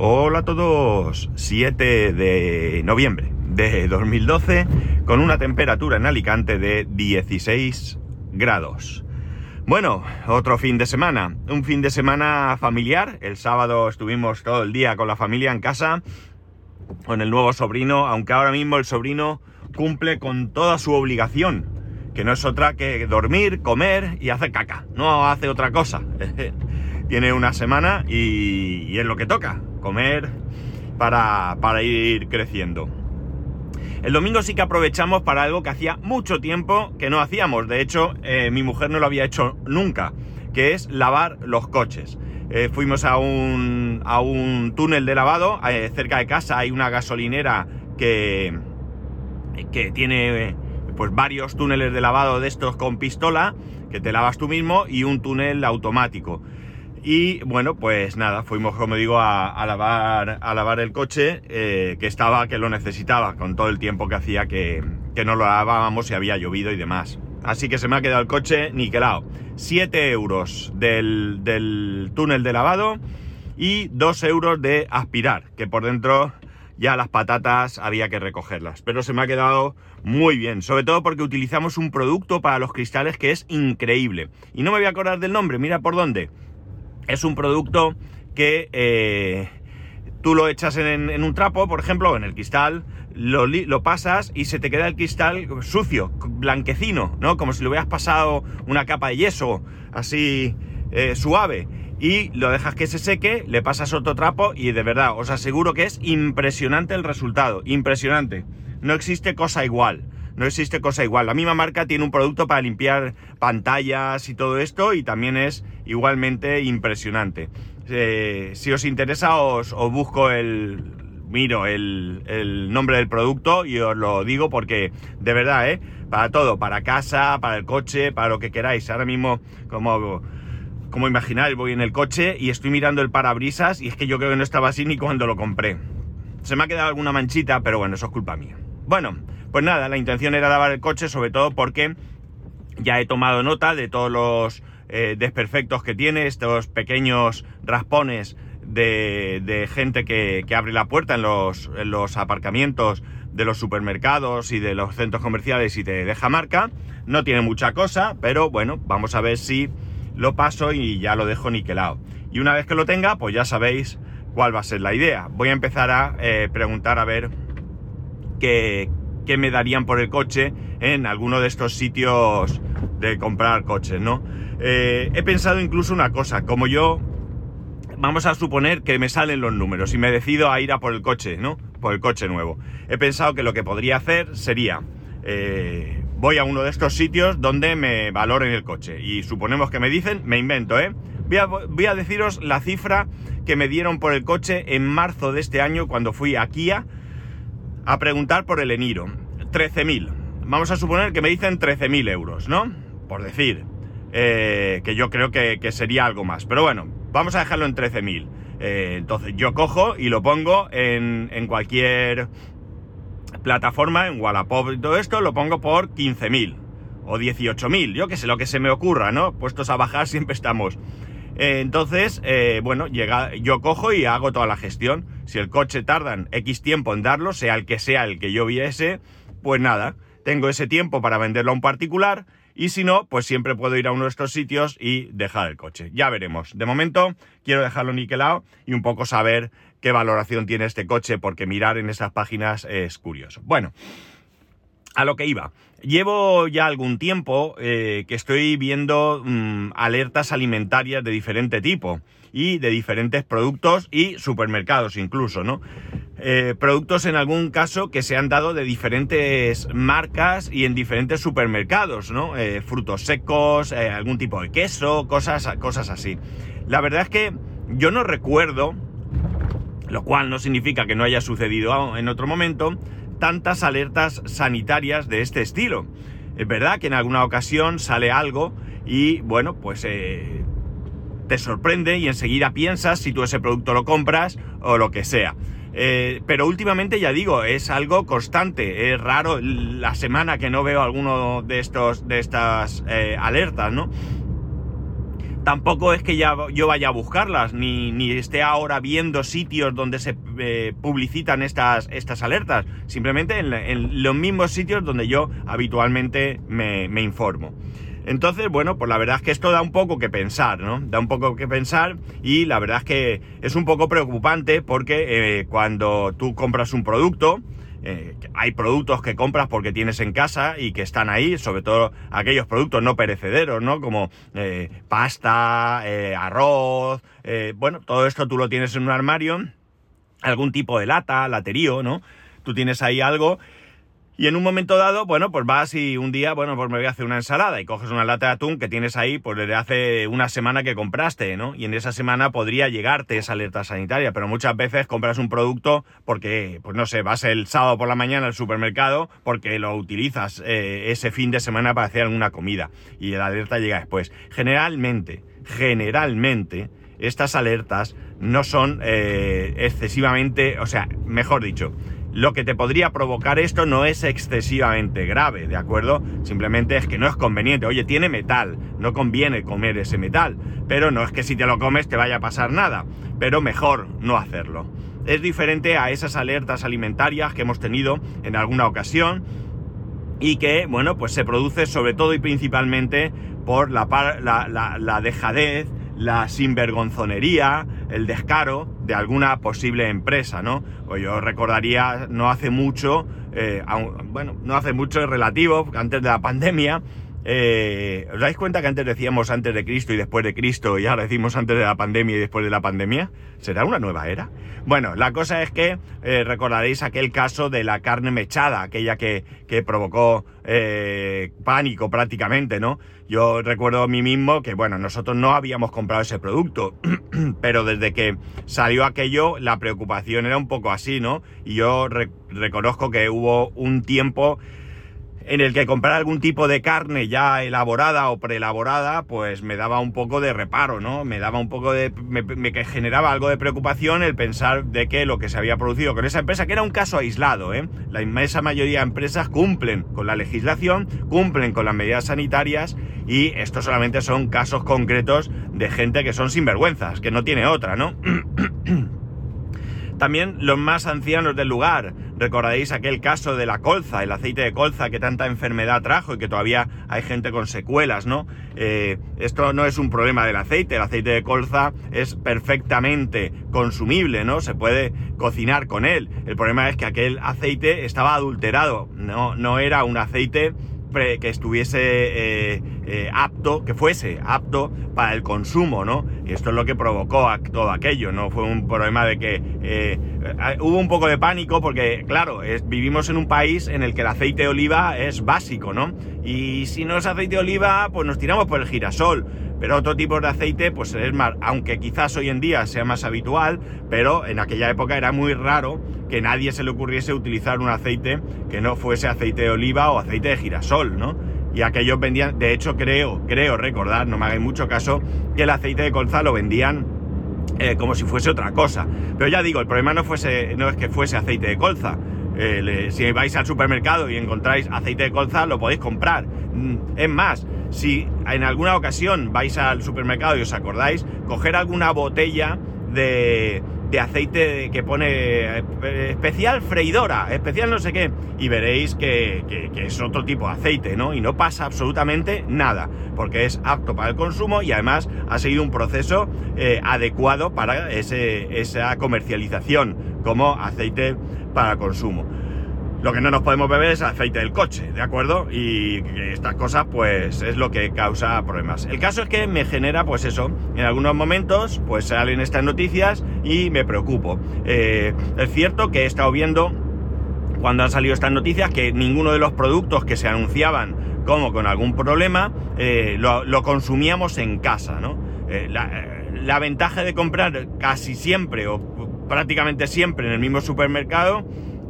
Hola a todos, 7 de noviembre de 2012 con una temperatura en Alicante de 16 grados. Bueno, otro fin de semana, un fin de semana familiar. El sábado estuvimos todo el día con la familia en casa, con el nuevo sobrino, aunque ahora mismo el sobrino cumple con toda su obligación, que no es otra que dormir, comer y hacer caca, no hace otra cosa. Tiene una semana y, y es lo que toca, comer para, para ir creciendo. El domingo sí que aprovechamos para algo que hacía mucho tiempo que no hacíamos. De hecho, eh, mi mujer no lo había hecho nunca, que es lavar los coches. Eh, fuimos a un, a un, túnel de lavado. Eh, cerca de casa hay una gasolinera que, que tiene pues varios túneles de lavado de estos con pistola, que te lavas tú mismo, y un túnel automático. Y bueno, pues nada, fuimos, como digo, a, lavar, el coche, eh, que estaba, que lo necesitaba, con todo el tiempo que hacía que, no lo lavábamos y había llovido y demás. Así que se me ha quedado el coche niquelado. 7 euros del, del túnel de lavado y 2 euros de aspirar, que por dentro ya las patatas había que recogerlas. Pero se me ha quedado muy bien, sobre todo porque utilizamos un producto para los cristales que es increíble. Y no me voy a acordar del nombre, mira por dónde es un producto que eh, tú lo echas en, un trapo, por ejemplo, en el cristal, lo, pasas y se te queda el cristal sucio, blanquecino, ¿no? Como si le hubieras pasado una capa de yeso, así eh, suave. Y lo dejas que se seque, le pasas otro trapo y de verdad, os aseguro que es impresionante el resultado, impresionante. No existe cosa igual. No existe cosa igual. La misma marca tiene un producto para limpiar pantallas y todo esto y también es igualmente impresionante. Eh, si os interesa os, busco el... Miro el, nombre del producto y os lo digo porque de verdad, ¿eh? Para todo, para casa, para el coche, para lo que queráis. Ahora mismo, como, como imagináis, voy en el coche y estoy mirando el parabrisas y es que yo creo que no estaba así ni cuando lo compré. Se me ha quedado alguna manchita, pero bueno, eso es culpa mía. Bueno, pues nada, la intención era lavar el coche sobre todo porque ya he tomado nota de todos los eh, desperfectos que tiene, estos pequeños raspones de, gente que, abre la puerta en los, en los aparcamientos de los supermercados y de los centros comerciales y te deja marca. No tiene mucha cosa, pero bueno, vamos a ver si lo paso y ya lo dejo niquelado. Y una vez que lo tenga, pues ya sabéis cuál va a ser la idea. Voy a empezar a eh, preguntar a ver qué, qué me darían por el coche en alguno de estos sitios de comprar coches, ¿no? Eh, he pensado incluso una cosa, como yo, vamos a suponer que me salen los números y me decido a ir a por el coche, ¿no? Por el coche nuevo. He pensado que lo que podría hacer sería, eh, voy a uno de estos sitios donde me valoren el coche y suponemos que me dicen, me invento, ¿eh? Voy a, voy a deciros la cifra que me dieron por el coche en marzo de este año cuando fui a Kia a preguntar por el Eniro. 13.000. Vamos a suponer que me dicen 13.000 euros, ¿no? Por decir. Eh, que yo creo que, sería algo más. Pero bueno, vamos a dejarlo en 13.000. Eh, entonces yo cojo y lo pongo en, en cualquier plataforma, en Wallapop y todo esto, lo pongo por 15.000 o 18.000, yo que sé, lo que se me ocurra, ¿no? Puestos a bajar siempre estamos. Eh, entonces, bueno, llega, yo cojo y hago toda la gestión. Si el coche tardan X tiempo en darlo, sea el que sea el que yo viese, pues nada, tengo ese tiempo para venderlo a un particular y si no, pues siempre puedo ir a uno de estos sitios y dejar el coche. Ya veremos. De momento quiero dejarlo niquelado y un poco saber qué valoración tiene este coche porque mirar en esas páginas es curioso. Bueno, a lo que iba. Llevo ya algún tiempo eh, que estoy viendo mm, alertas alimentarias de diferente tipo y de diferentes productos y supermercados incluso, ¿no? Eh, productos en algún caso que se han dado de diferentes marcas y en diferentes supermercados, ¿no? Eh, frutos secos, algún tipo de queso, cosas, cosas así. La verdad es que yo no recuerdo, lo cual no significa que no haya sucedido en otro momento, tantas alertas sanitarias de este estilo. Es verdad que en alguna ocasión sale algo y bueno, pues eh, te sorprende y enseguida piensas si tú ese producto lo compras o lo que sea. Eh, pero últimamente ya digo, es algo constante. Es raro la semana que no veo alguno de estos de estas eh, alertas, ¿no? tampoco es que ya yo vaya a buscarlas, ni, ni esté ahora viendo sitios donde se eh, publicitan estas, estas alertas, simplemente en, los mismos sitios donde yo habitualmente me, me, informo. Entonces, bueno, pues la verdad es que esto da un poco que pensar, ¿no? Da un poco que pensar y la verdad es que es un poco preocupante porque eh, cuando tú compras un producto, eh, hay productos que compras porque tienes en casa y que están ahí, sobre todo aquellos productos no perecederos, ¿no? Como eh, pasta, arroz, bueno, todo esto tú lo tienes en un armario, algún tipo de lata, laterío, ¿no? Tú tienes ahí algo y en un momento dado, bueno, pues vas y un día, bueno, pues me voy a hacer una ensalada y coges una lata de atún que tienes ahí, pues desde hace una semana que compraste, ¿no? Y en esa semana podría llegarte esa alerta sanitaria, pero muchas veces compras un producto porque, pues no sé, vas el sábado por la mañana al supermercado porque lo utilizas eh, ese fin de semana para hacer alguna comida y la alerta llega después. Generalmente, generalmente, estas alertas no son eh, excesivamente, o sea, mejor dicho, lo que te podría provocar esto no es excesivamente grave, ¿de acuerdo? Simplemente es que no es conveniente. Oye, tiene metal, no conviene comer ese metal, pero no es que si te lo comes te vaya a pasar nada, pero mejor no hacerlo. Es diferente a esas alertas alimentarias que hemos tenido en alguna ocasión y que, bueno, pues se produce sobre todo y principalmente por la, la, la dejadez, la sinvergonzonería, el descaro de alguna posible empresa, ¿no? O yo recordaría no hace mucho, eh, bueno, no hace mucho es relativo, antes de la pandemia, eh, ¿Os dais cuenta que antes decíamos antes de Cristo y después de Cristo y ahora decimos antes de la pandemia y después de la pandemia? ¿Será una nueva era? Bueno, la cosa es que eh, recordaréis aquel caso de la carne mechada, aquella que, que provocó eh, pánico prácticamente, ¿no? Yo recuerdo a mí mismo que, bueno, nosotros no habíamos comprado ese producto, pero desde que salió aquello, la preocupación era un poco así, ¿no? Y yo reconozco que hubo un tiempo en el que comprar algún tipo de carne ya elaborada o preelaborada, pues me daba un poco de reparo, ¿no? Me daba un poco de... me, generaba algo de preocupación el pensar de que lo que se había producido con esa empresa, que era un caso aislado, ¿eh? La inmensa mayoría de empresas cumplen con la legislación, cumplen con las medidas sanitarias y estos solamente son casos concretos de gente que son sinvergüenzas, que no tiene otra, ¿no? También los más ancianos del lugar. Recordaréis aquel caso de la colza, el aceite de colza que tanta enfermedad trajo y que todavía hay gente con secuelas, ¿no? Eh, esto no es un problema del aceite, el aceite de colza es perfectamente consumible, ¿no? Se puede cocinar con él. El problema es que aquel aceite estaba adulterado, no, no era un aceite que estuviese eh, eh, apto, que fuese apto para el consumo, ¿no? Y esto es lo que provocó todo aquello, no fue un problema de que eh, hubo un poco de pánico porque, claro, vivimos en un país en el que el aceite de oliva es básico, ¿no? Y si no es aceite de oliva, pues nos tiramos por el girasol. Pero otro tipo de aceite, pues es más, aunque quizás hoy en día sea más habitual, pero en aquella época era muy raro que nadie se le ocurriese utilizar un aceite que no fuese aceite de oliva o aceite de girasol, ¿no? Y aquellos vendían, de hecho creo, creo recordar, no me hagáis mucho caso, que el aceite de colza lo vendían eh, como si fuese otra cosa. Pero ya digo, el problema no, fuese, no es que fuese aceite de colza. Eh, si vais al supermercado y encontráis aceite de colza, lo podéis comprar. Mm, es más, si en alguna ocasión vais al supermercado y os acordáis, coger alguna botella de, de aceite que pone eh, especial freidora, especial no sé qué, y veréis que, es otro tipo de aceite, ¿no? Y no pasa absolutamente nada, porque es apto para el consumo y además ha seguido un proceso eh, adecuado para esa comercialización como aceite para consumo. Lo que no nos podemos beber es aceite del coche, ¿de acuerdo? Y estas cosas, pues, es lo que causa problemas. El caso es que me genera, pues eso, en algunos momentos, pues salen estas noticias y me preocupo. Eh, es cierto que he estado viendo, cuando han salido estas noticias, que ninguno de los productos que se anunciaban como con algún problema, eh, lo, consumíamos en casa, ¿no? Eh, la ventaja de comprar casi siempre o prácticamente siempre en el mismo supermercado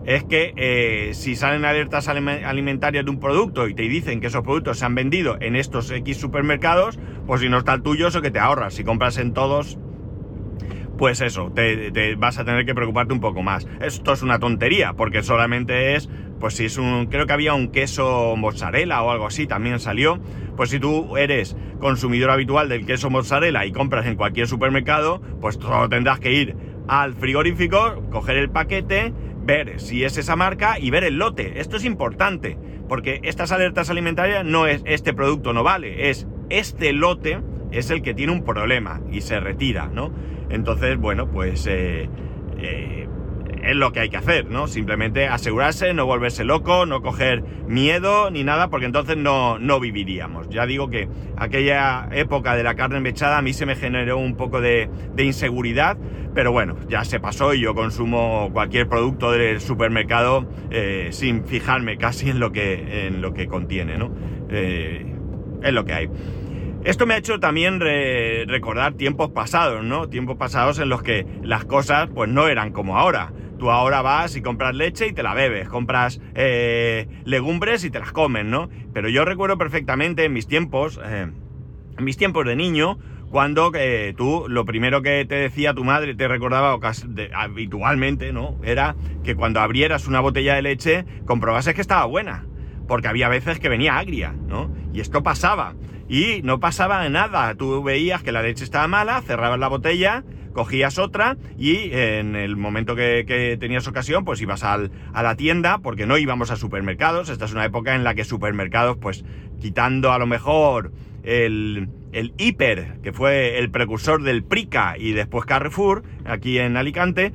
es que eh, si salen alertas alimentarias de un producto y te dicen que esos productos se han vendido en estos X supermercados, pues si no está el tuyo, eso que te ahorras. Si compras en todos, pues eso, te, vas a tener que preocuparte un poco más. Esto es una tontería, porque solamente es pues si es un, creo que había un queso mozzarella o algo así, también salió, pues si tú eres consumidor habitual del queso mozzarella y compras en cualquier supermercado, pues solo tendrás que ir al frigorífico, coger el paquete, ver si es esa marca y ver el lote. Esto es importante, porque estas alertas alimentarias no es este producto no vale, es este lote es el que tiene un problema y se retira, ¿no? Entonces, bueno, pues eh, eh, es lo que hay que hacer, ¿no? Simplemente asegurarse, no volverse loco, no coger miedo ni nada, porque entonces no, no viviríamos. Ya digo que aquella época de la carne mechada a mí se me generó un poco de, inseguridad, pero bueno, ya se pasó y yo consumo cualquier producto del supermercado eh, sin fijarme casi en lo que, en lo que contiene, ¿no? Eh, es lo que hay. Esto me ha hecho también recordar tiempos pasados, ¿no? Tiempos pasados en los que las cosas pues no eran como ahora. Tú ahora vas y compras leche y te la bebes, compras eh, legumbres y te las comes, ¿no? Pero yo recuerdo perfectamente en mis tiempos, eh, mis tiempos de niño, cuando eh, tú lo primero que te decía tu madre, te recordaba habitualmente, ¿no? Era que cuando abrieras una botella de leche comprobases que estaba buena, porque había veces que venía agria, ¿no? Y esto pasaba. Y no pasaba nada, tú veías que la leche estaba mala, cerrabas la botella cogías otra y en el momento que, tenías ocasión, pues ibas al, a la tienda, porque no íbamos a supermercados. Esta es una época en la que supermercados, pues quitando a lo mejor el, el hiper, que fue el precursor del Prica y después Carrefour, aquí en Alicante,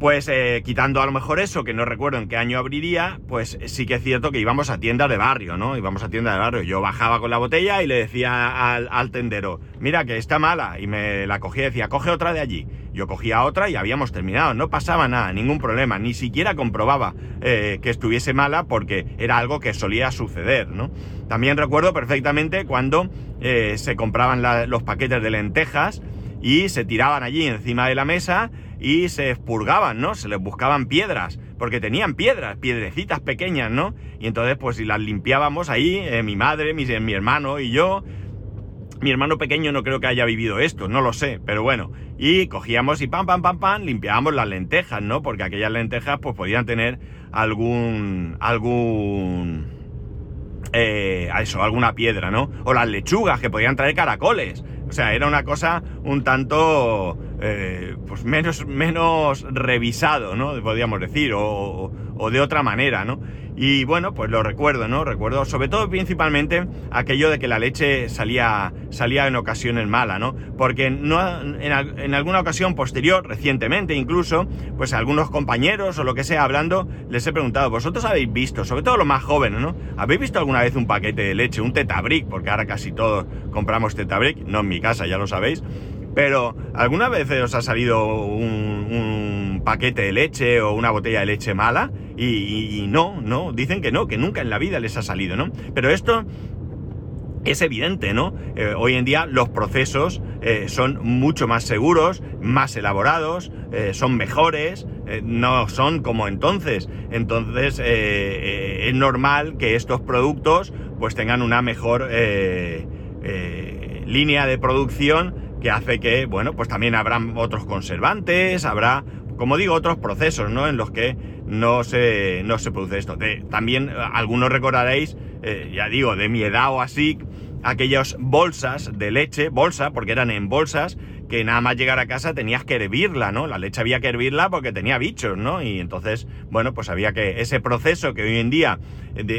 pues eh, quitando a lo mejor eso, que no recuerdo en qué año abriría, pues sí que es cierto que íbamos a tiendas de barrio, ¿no? Íbamos a tiendas de barrio. Yo bajaba con la botella y le decía al, tendero, mira que está mala, y me la cogía y decía, coge otra de allí. Yo cogía otra y habíamos terminado, no pasaba nada, ningún problema, ni siquiera comprobaba eh, que estuviese mala porque era algo que solía suceder, ¿no? También recuerdo perfectamente cuando eh, se compraban los paquetes de lentejas y se tiraban allí encima de la mesa y se expurgaban, ¿no? Se les buscaban piedras, porque tenían piedras, piedrecitas pequeñas, ¿no? Y entonces, pues si las limpiábamos ahí, eh, mi madre, mi, mi hermano y yo, mi hermano pequeño no creo que haya vivido esto, no lo sé, pero bueno. Y cogíamos y pam, pam, pam, pam, limpiábamos las lentejas, ¿no? Porque aquellas lentejas pues podían tener algún... algún... Eh, eso, alguna piedra, ¿no? O las lechugas que podían traer caracoles. O sea, era una cosa un tanto, eh, pues menos, menos revisado, ¿no? Podríamos decir, o de otra manera, ¿no? Y bueno, pues lo recuerdo, ¿no? Recuerdo sobre todo principalmente aquello de que la leche salía, salía en ocasiones mala, ¿no? Porque no, en, alguna ocasión posterior, recientemente incluso, pues algunos compañeros o lo que sea hablando, les he preguntado, ¿vosotros habéis visto, sobre todo los más jóvenes, ¿no? ¿Habéis visto alguna vez un paquete de leche, un tetabric? Porque ahora casi todos compramos tetabric, no en mi casa, ya lo sabéis. Pero, ¿alguna vez os ha salido un, paquete de leche o una botella de leche mala? Y, no, no, dicen que no, que nunca en la vida les ha salido, ¿no? Pero esto es evidente, ¿no? Eh, hoy en día los procesos eh, son mucho más seguros, más elaborados, eh, son mejores, no son como entonces. Entonces es normal que estos productos pues tengan una mejor línea de producción que hace que, bueno, pues también habrá otros conservantes, habrá, como digo, otros procesos, ¿no? En los que no se, no se produce esto. también eh, algunos recordaréis, eh, ya digo, de mi edad o así, aquellas bolsas de leche, bolsa, porque eran en bolsas, que nada más llegar a casa tenías que hervirla, ¿no? La leche había que hervirla porque tenía bichos, ¿no? Y entonces, bueno, pues había que ese proceso que hoy en día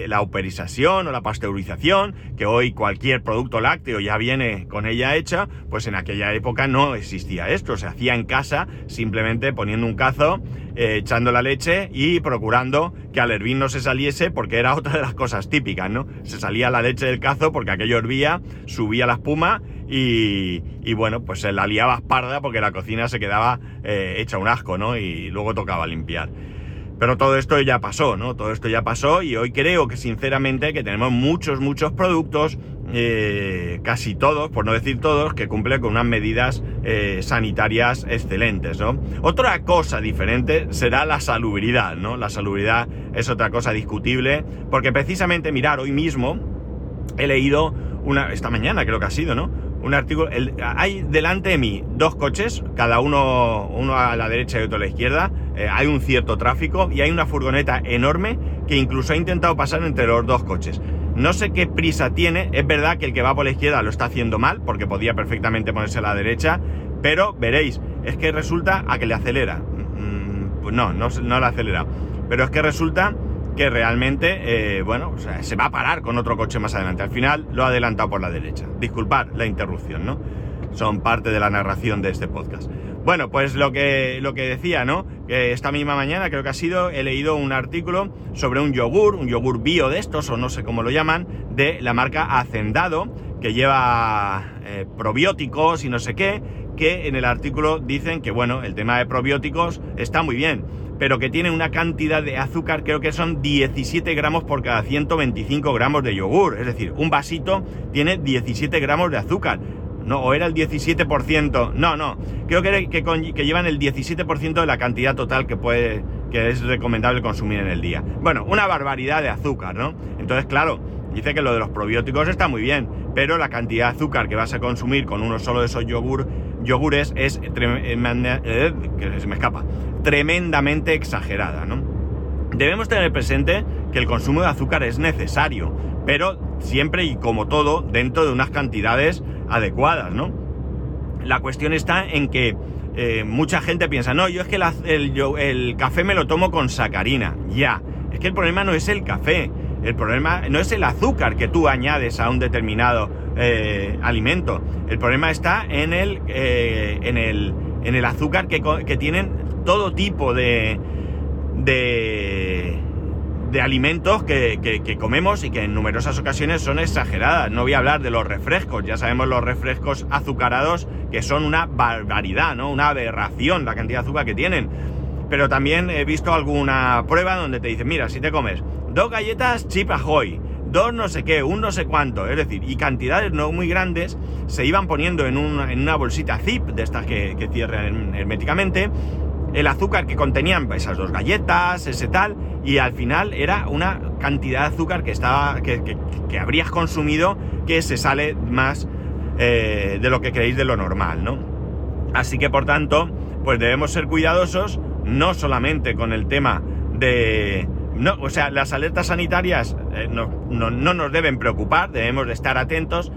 la uperización o la pasteurización, que hoy cualquier producto lácteo ya viene con ella hecha, pues en aquella época no existía esto, se hacía en casa simplemente poniendo un cazo, eh, echando la leche y procurando que al hervir no se saliese porque era otra de las cosas típicas, ¿no? Se salía la leche del cazo porque aquello hervía, subía la espuma y, bueno, pues se la liaba parda porque la cocina se quedaba eh, hecha un asco, ¿no? Y luego tocaba limpiar. Pero todo esto ya pasó, ¿no? Todo esto ya pasó y hoy creo que sinceramente que tenemos muchos, muchos productos, eh, casi todos, por no decir todos, que cumplen con unas medidas eh, sanitarias excelentes, ¿no? Otra cosa diferente será la salubridad, ¿no? La salubridad es otra cosa discutible, porque precisamente, mirar, hoy mismo he leído una, esta mañana creo que ha sido, ¿no? Un artículo. hay delante de mí dos coches, cada uno, uno a la derecha y otro a la izquierda. Eh, hay un cierto tráfico y hay una furgoneta enorme que incluso ha intentado pasar entre los dos coches. No sé qué prisa tiene, es verdad que el que va por la izquierda lo está haciendo mal, porque podía perfectamente ponerse a la derecha, pero veréis, es que resulta a que le acelera. Mm, pues no, no, no le acelera. Pero es que resulta que realmente, eh, bueno, se va a parar con otro coche más adelante. Al final lo ha adelantado por la derecha. Disculpad la interrupción, ¿no? Son parte de la narración de este podcast. Bueno, pues lo que, lo que decía, ¿no? Que esta misma mañana creo que ha sido, he leído un artículo sobre un yogur, un yogur bio de estos, o no sé cómo lo llaman, de la marca Hacendado, que lleva eh, probióticos y no sé qué, que en el artículo dicen que, bueno, el tema de probióticos está muy bien pero que tiene una cantidad de azúcar, creo que son 17 gramos por cada 125 gramos de yogur. Es decir, un vasito tiene 17 gramos de azúcar. No, o era el 17%. No, no. Creo que, que, llevan el 17% de la cantidad total que puede, que es recomendable consumir en el día. Bueno, una barbaridad de azúcar, ¿no? Entonces, claro, dice que lo de los probióticos está muy bien, pero la cantidad de azúcar que vas a consumir con uno solo de esos yogur, yogures es eh, eh, que se me escapa, tremendamente exagerada, ¿no? Debemos tener presente que el consumo de azúcar es necesario, pero siempre y como todo dentro de unas cantidades adecuadas, ¿no? La cuestión está en que eh, mucha gente piensa, no, yo es que el, el, café me lo tomo con sacarina. Ya, es que el problema no es el café, el problema no es el azúcar que tú añades a un determinado eh, alimento. El problema está en el, eh, en el, en el azúcar que, que tienen todo tipo de, de, alimentos que, que, comemos y que en numerosas ocasiones son exageradas. No voy a hablar de los refrescos, ya sabemos los refrescos azucarados que son una barbaridad, ¿no? Una aberración la cantidad de azúcar que tienen. Pero también he visto alguna prueba donde te dicen, mira, si te comes dos galletas chip ahoy, dos no sé qué, un no sé cuánto, es decir, y cantidades no muy grandes se iban poniendo en una, en una bolsita zip de estas que, que cierran herméticamente el azúcar que contenían esas dos galletas, ese tal, y al final era una cantidad de azúcar que estaba. que, habrías consumido que se sale más eh, de lo que creéis de lo normal, ¿no? Así que por tanto, pues debemos ser cuidadosos, no solamente con el tema de. No, o sea, las alertas sanitarias eh, no, no, nos deben preocupar, debemos de estar atentos.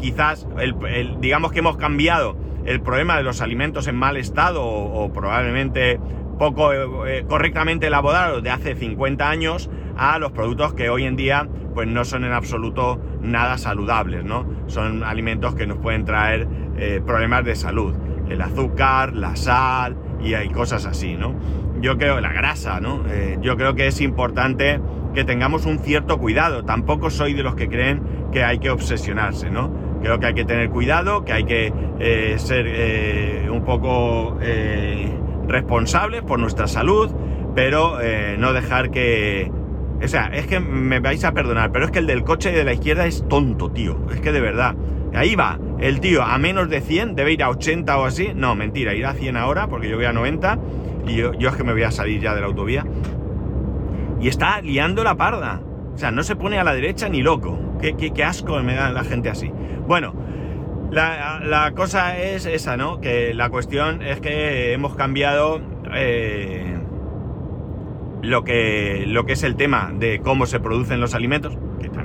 Quizás, el, digamos que hemos cambiado el problema de los alimentos en mal estado o, probablemente poco eh, correctamente elaborados de hace 50 años a los productos que hoy en día pues no son en absoluto nada saludables, ¿no? Son alimentos que nos pueden traer eh, problemas de salud. El azúcar, la sal y hay cosas así, ¿no? Yo creo, la grasa, ¿no? Eh, yo creo que es importante que tengamos un cierto cuidado. Tampoco soy de los que creen que hay que obsesionarse, ¿no? Creo que hay que tener cuidado, que hay que eh, ser eh, un poco responsables por nuestra salud, pero no dejar que... O sea, es que me vais a perdonar, pero es que el del coche de la izquierda es tonto, tío. Es que de verdad. Ahí va, el tío a menos de 100, debe ir a 80 o así. No, mentira, irá a 100 ahora porque yo voy a 90 y yo, es que me voy a salir ya de la autovía. Y está liando la parda. O sea, no se pone a la derecha ni loco. Qué, asco me da la gente así. Bueno, la, cosa es esa, ¿no? Que la cuestión es que hemos cambiado eh, lo, que, lo que es el tema de cómo se producen los alimentos,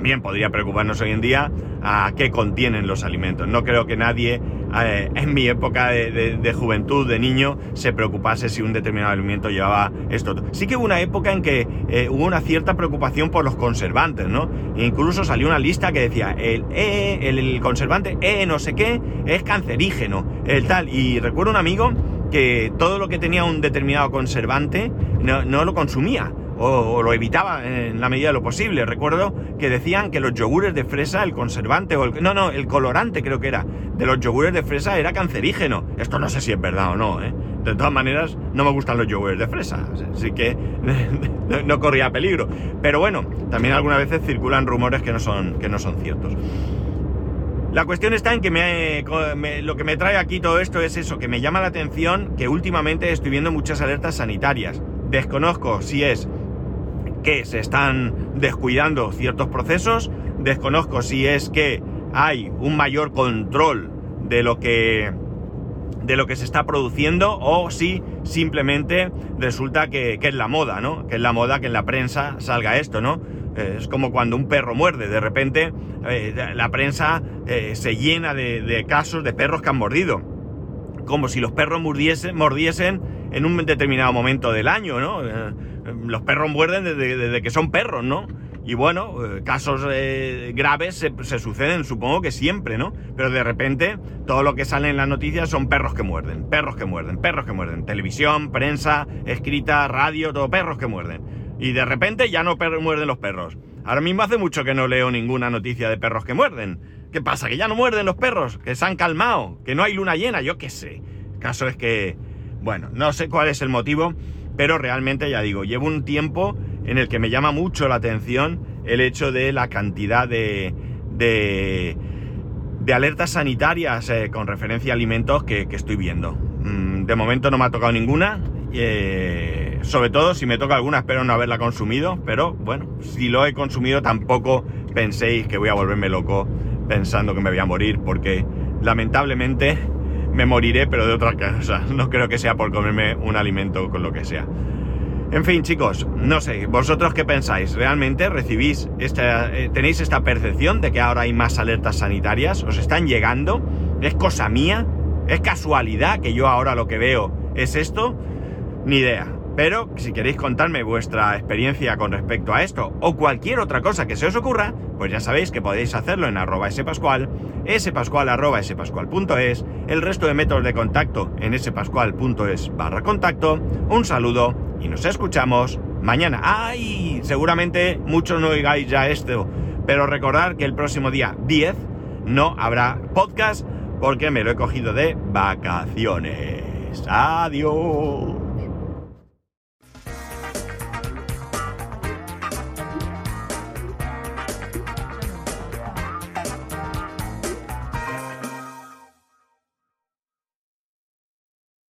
también podría preocuparnos hoy en día, a qué contienen los alimentos. No creo que nadie eh, en mi época de, juventud, de niño, se preocupase si un determinado alimento llevaba esto. Sí que hubo una época en que eh, hubo una cierta preocupación por los conservantes, ¿no? Incluso salió una lista que decía, el, e, el, conservante E no sé qué es cancerígeno, el tal. Y recuerdo un amigo que todo lo que tenía un determinado conservante no, no lo consumía o, lo evitaba en la medida de lo posible. Recuerdo que decían que los yogures de fresa, el conservante o el... No, no, el colorante creo que era, de los yogures de fresa era cancerígeno. Esto no sé si es verdad o no, ¿eh? De todas maneras, no me gustan los yogures de fresa, así que no corría peligro. Pero bueno, también algunas veces circulan rumores que no son, que no son ciertos. La cuestión está en que me, lo que me trae aquí todo esto es eso, que me llama la atención que últimamente estoy viendo muchas alertas sanitarias. Desconozco si es que se están descuidando ciertos procesos, desconozco si es que hay un mayor control de lo que de lo que se está produciendo o si simplemente resulta que, es la moda, ¿no? Que es la moda que en la prensa salga esto, ¿no? Eh, es como cuando un perro muerde, de repente eh, la prensa eh, se llena de, casos de perros que han mordido, como si los perros mordiesen, mordiesen en un determinado momento del año, ¿no? Los perros muerden desde que son perros, ¿no? Y bueno, eh, casos eh, graves se, suceden, supongo que siempre, ¿no? Pero de repente todo lo que sale en las noticias son perros que muerden, perros que muerden, perros que muerden. Televisión, prensa, escrita, radio, todo perros que muerden. Y de repente ya no muerden los perros. Ahora mismo hace mucho que no leo ninguna noticia de perros que muerden. ¿Qué pasa? ¿Que ya no muerden los perros? ¿Que se han calmado? ¿Que no hay luna llena? Yo qué sé. El caso es que, bueno, no sé cuál es el motivo, pero realmente ya digo, llevo un tiempo en el que me llama mucho la atención el hecho de la cantidad de, de, alertas sanitarias eh, con referencia a alimentos que, estoy viendo. Mm, de momento no me ha tocado ninguna, eh, sobre todo si me toca alguna espero no haberla consumido, pero bueno, si lo he consumido tampoco penséis que voy a volverme loco pensando que me voy a morir, porque lamentablemente me moriré, pero de otra cosa. No creo que sea por comerme un alimento con lo que sea. En fin, chicos, no sé, ¿vosotros qué pensáis? ¿Realmente recibís esta, eh, tenéis esta percepción de que ahora hay más alertas sanitarias? ¿Os están llegando? ¿Es cosa mía? ¿Es casualidad que yo ahora lo que veo es esto? Ni idea. Pero si queréis contarme vuestra experiencia con respecto a esto o cualquier otra cosa que se os ocurra, pues ya sabéis que podéis hacerlo en arroba spascual, spascual arroba spascual.es, el resto de métodos de contacto en spascual.es barra contacto. Un saludo y nos escuchamos mañana. ¡Ay! Seguramente muchos no oigáis ya esto, pero recordar que el próximo día 10 no habrá podcast porque me lo he cogido de vacaciones. Adiós.